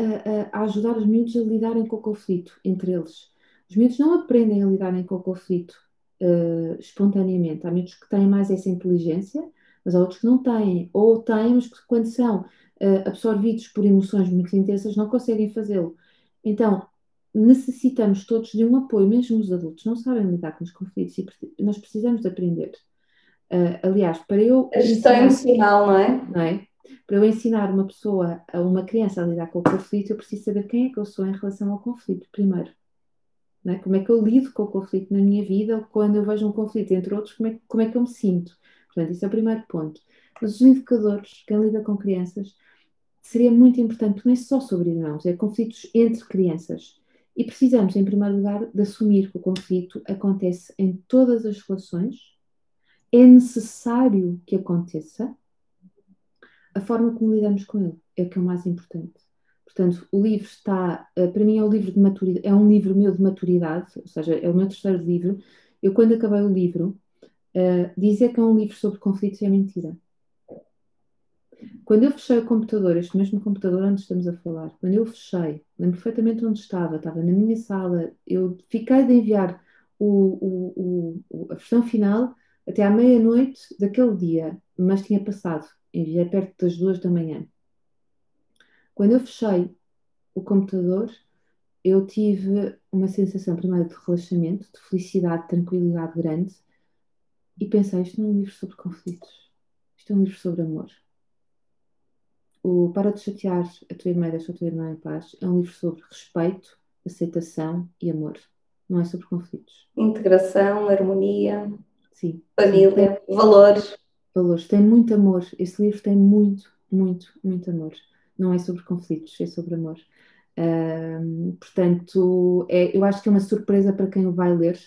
a, a, ajudar os miúdos a lidarem com o conflito entre eles. Os miúdos não aprendem a lidarem com o conflito uh, espontaneamente. Há miúdos que têm mais essa inteligência, mas há outros que não têm, ou têm, mas que quando são uh, absorvidos por emoções muito intensas não conseguem fazê-lo. Então, necessitamos todos de um apoio, mesmo os adultos não sabem lidar com os conflitos e nós precisamos de aprender. Uh, aliás, para eu. A gestão emocional, não é? Não é? Para eu ensinar uma pessoa, a uma criança a lidar com o conflito, eu preciso saber quem é que eu sou em relação ao conflito, primeiro. É? Como é que eu lido com o conflito na minha vida, ou quando eu vejo um conflito entre outros, como é, como é que eu me sinto? Portanto, isso é o primeiro ponto. Mas os educadores, quem lida com crianças, seria muito importante, porque não é só sobre irmãos, é conflitos entre crianças. E precisamos, em primeiro lugar, de assumir que o conflito acontece em todas as relações, é necessário que aconteça, a forma como lidamos com ele é o que é o mais importante. Portanto, o livro está, eh, para mim é um livro de maturidade, é um livro meu de maturidade, ou seja, é o meu terceiro livro. Eu, quando acabei o livro, Uh, dizer que é um livro sobre conflitos é mentira. Quando eu fechei o computador, este mesmo computador onde estamos a falar, quando eu fechei, lembro perfeitamente onde estava, estava na minha sala, eu fiquei de enviar o, o, o, a versão final até à meia-noite daquele dia, mas tinha passado, enviei perto das duas da manhã. Quando eu fechei o computador, eu tive uma sensação primeiro de relaxamento, de felicidade, de tranquilidade grande, e pensei, isto não é um livro sobre conflitos, isto é um livro sobre amor. O Para de Chatear a tua irmã e deixa a tua irmã em paz é um livro sobre respeito, aceitação e amor. Não é sobre conflitos. Integração, harmonia, Sim. família, valores. Valores. Tem muito amor. Esse livro tem muito, muito, muito amor. Não é sobre conflitos, é sobre amor. Portanto, é, eu acho que é uma surpresa para quem o vai ler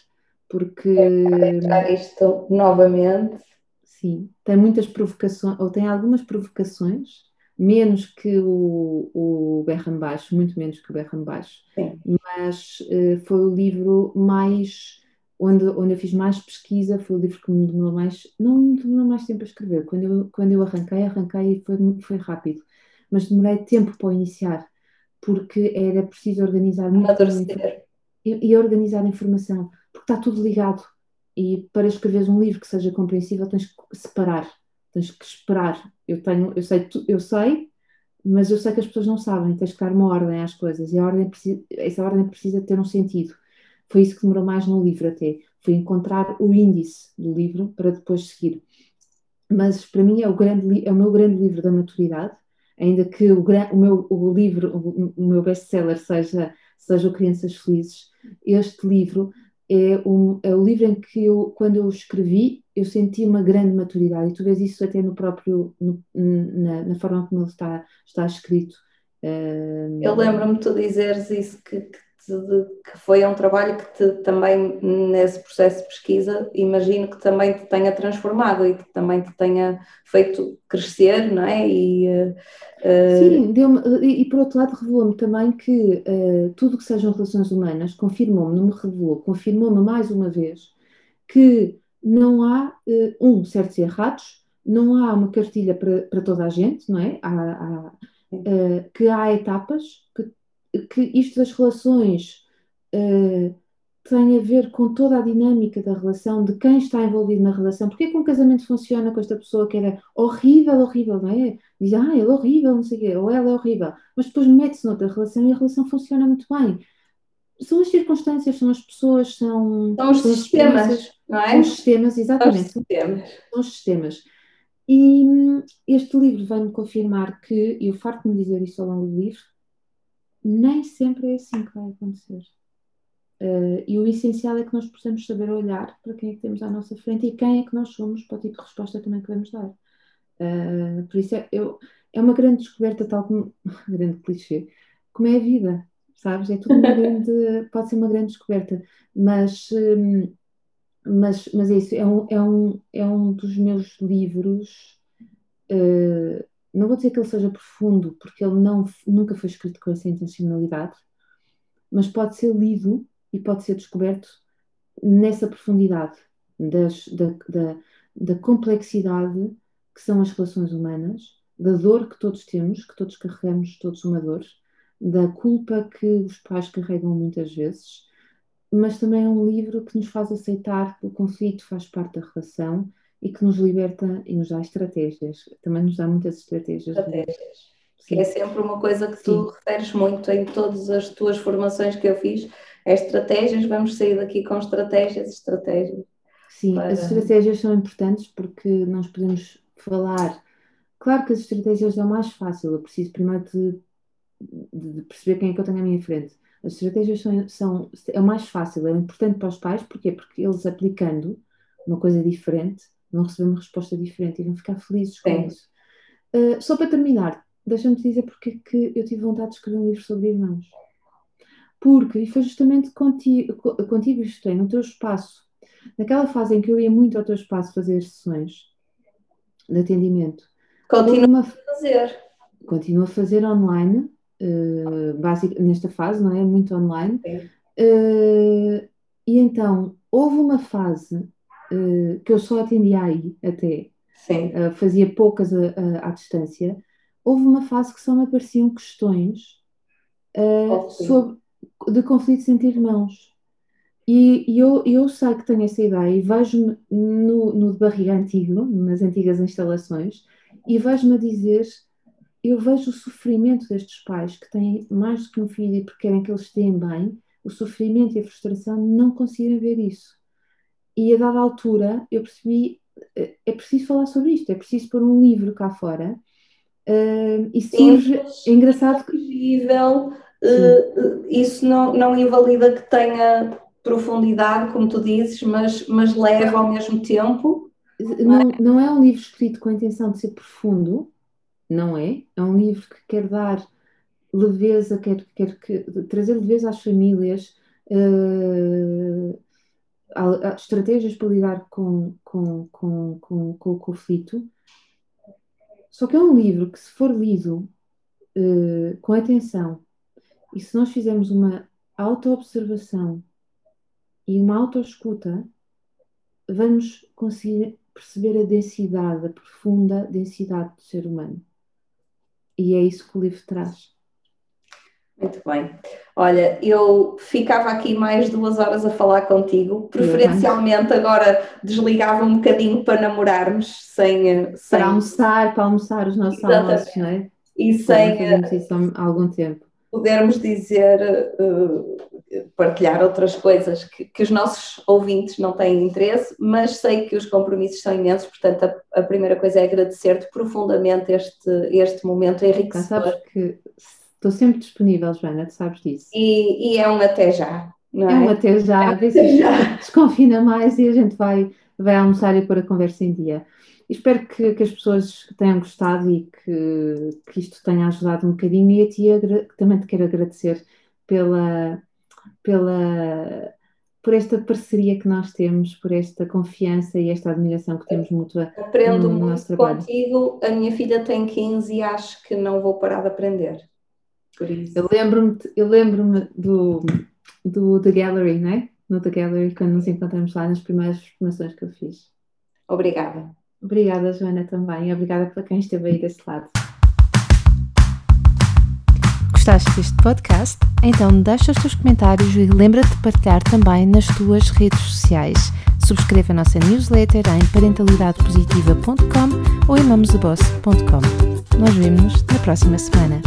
porque. É, isto novamente. Sim, tem muitas provocações, ou tem algumas provocações, menos que o, o Berram Baixo, muito menos que o Berram Baixo, Sim. mas uh, foi o livro mais. Onde, onde eu fiz mais pesquisa, foi o livro que me demorou mais. Não me demorou mais tempo a escrever. Quando eu, quando eu arranquei, arranquei e foi, foi rápido, mas demorei tempo para iniciar, porque era preciso organizar muito. E, e organizar a informação, porque está tudo ligado. E para escreveres um livro que seja compreensível, tens que separar, tens que esperar. Eu tenho, eu sei, eu sei, mas eu sei que as pessoas não sabem, tens que dar uma ordem às coisas e a ordem precisa, essa ordem precisa ter um sentido. Foi isso que demorou mais no livro até, foi encontrar o índice do livro para depois seguir. Mas para mim é o, grande, é o meu grande livro da maturidade, ainda que o, o meu o livro, o, o meu best-seller seja, seja o Crianças Felizes, este livro é, um, é o livro em que eu, quando eu escrevi, eu senti uma grande maturidade, e tu vês isso até no próprio, no, na, na, forma como ele está, está escrito. Eu lembro-me de tu dizeres isso, que, que de, que foi um trabalho que te, também, nesse processo de pesquisa, imagino que também te tenha transformado e que também te tenha feito crescer, não é? E, uh, Sim, e, e por outro lado revelou-me também que uh, tudo que sejam relações humanas, confirmou-me, não me revelou, confirmou-me mais uma vez que não há, uh, um, certos e errados, não há uma cartilha para, para toda a gente, não é? Há, há, que há etapas, que que isto das relações uh, tem a ver com toda a dinâmica da relação, de quem está envolvido na relação. Porque é que um casamento funciona com esta pessoa que era horrível, horrível, não é? Diz, ah, ele é horrível, não sei o quê, ou ela é horrível. Mas depois mete-se noutra relação e a relação funciona muito bem. São as circunstâncias, são as pessoas, são... São os sistemas, não é? São os sistemas, exatamente. São os sistemas. São os sistemas. E hum, este livro vai-me confirmar que, e eu farto-me dizer isso ao longo do livro, nem sempre é assim que vai acontecer. Uh, e o essencial é que nós possamos saber olhar para quem é que temos à nossa frente e quem é que nós somos para o tipo de resposta também que vamos dar. Uh, por isso é, eu, é uma grande descoberta, tal como [LAUGHS] grande clichê, como é a vida, sabes? É tudo uma [LAUGHS] grande, pode ser uma grande descoberta, mas, um, mas, mas é isso, é um, é, um, é um dos meus livros uh, não vou dizer que ele seja profundo, porque ele não, nunca foi escrito com essa intencionalidade, mas pode ser lido e pode ser descoberto nessa profundidade das, da, da, da complexidade que são as relações humanas, da dor que todos temos, que todos carregamos, todos uma dor, da culpa que os pais carregam muitas vezes, mas também é um livro que nos faz aceitar que o conflito faz parte da relação e que nos liberta e nos dá estratégias. Também nos dá muitas estratégias. Estratégias. Que é sempre uma coisa que tu Sim. referes muito em todas as tuas formações que eu fiz. É estratégias, vamos sair daqui com estratégias, estratégias. Sim, para... as estratégias são importantes porque nós podemos falar. Claro que as estratégias é o mais fácil, eu preciso primeiro de, de perceber quem é que eu tenho à minha frente. As estratégias são, são é o mais fácil, é importante para os pais, porquê? Porque eles aplicando uma coisa diferente, vão receber uma resposta diferente e vão ficar felizes com Sim. isso. Uh, só para terminar, deixa-me dizer porque é que eu tive vontade de escrever um livro sobre irmãos. Porque, e foi justamente contigo, contigo isto é, no teu espaço, naquela fase em que eu ia muito ao teu espaço fazer sessões de atendimento. Continua a fazer. Continuo a fazer online, uh, basic, nesta fase, não é? Muito online. Uh, e então, houve uma fase uh, que eu só atendia aí até, uh, fazia poucas a, a, à distância, houve uma fase que só me apareciam questões uh, sobre, de conflitos entre irmãos. E, e, eu, eu sei que tenho essa ideia e vejo-me no, no de barriga antigo, nas antigas instalações, e vejo-me a dizer eu vejo o sofrimento destes pais que têm mais do que um filho e porque querem que eles estejam bem, o sofrimento e a frustração não conseguirem ver isso. E a dada altura eu percebi, eh, é preciso falar sobre isto, é preciso pôr um livro cá fora. Uh, e surge, é engraçado que... Uh, isso não, não invalida que tenha profundidade, como tu dizes, mas, mas leva ao mesmo tempo. Não, é? não é um livro escrito com a intenção de ser profundo, não é? É um livro que quer dar leveza, quer, quer que, trazer leveza às famílias, uh, estratégias para lidar com, com, com, com, com o conflito. Só que é um livro que, se for lido uh, com atenção e se nós fizermos uma auto-observação e uma auto-escuta, vamos conseguir perceber a densidade, a profunda densidade do ser humano. E é isso que o livro traz. Muito bem. Olha, eu ficava aqui mais duas horas a falar contigo, preferencialmente agora desligava um bocadinho para namorarmos, sem. sem... Para almoçar, para almoçar os nossos Exatamente. almoços, não é? E sem. Isso há algum tempo. Podermos dizer, uh, partilhar outras coisas que, que, os nossos ouvintes não têm interesse, mas sei que os compromissos são imensos, portanto, a, a primeira coisa é agradecer-te profundamente este, este momento enriquecedor. sabes que Estou sempre disponível, Joana, tu sabes disso. E, e é um até já, não é? É um até já, é a ver se já. desconfina mais e a gente vai, vai almoçar e pôr a conversa em dia. espero que, que, as pessoas tenham gostado e que, que isto tenha ajudado um bocadinho e a ti também te quero agradecer pela, pela, por esta parceria que nós temos, por esta confiança e esta admiração que temos mútua Aprendo no, no nosso trabalho. contigo, a minha filha tem 15 e acho que não vou parar de aprender. Eu lembro-me eu lembro do, do The Gallery, né? No The Gallery, quando nos encontramos lá nas primeiras formações que eu fiz. Obrigada. Obrigada, Joana, também. E obrigada para quem esteve aí desse lado. Gostaste deste podcast? Então deixa os teus comentários e lembra-te de partilhar também nas tuas redes sociais. Subscreva a nossa newsletter em parentalidadepositiva.com ou em mamosdeboss.com. Nós vemos-nos na próxima semana.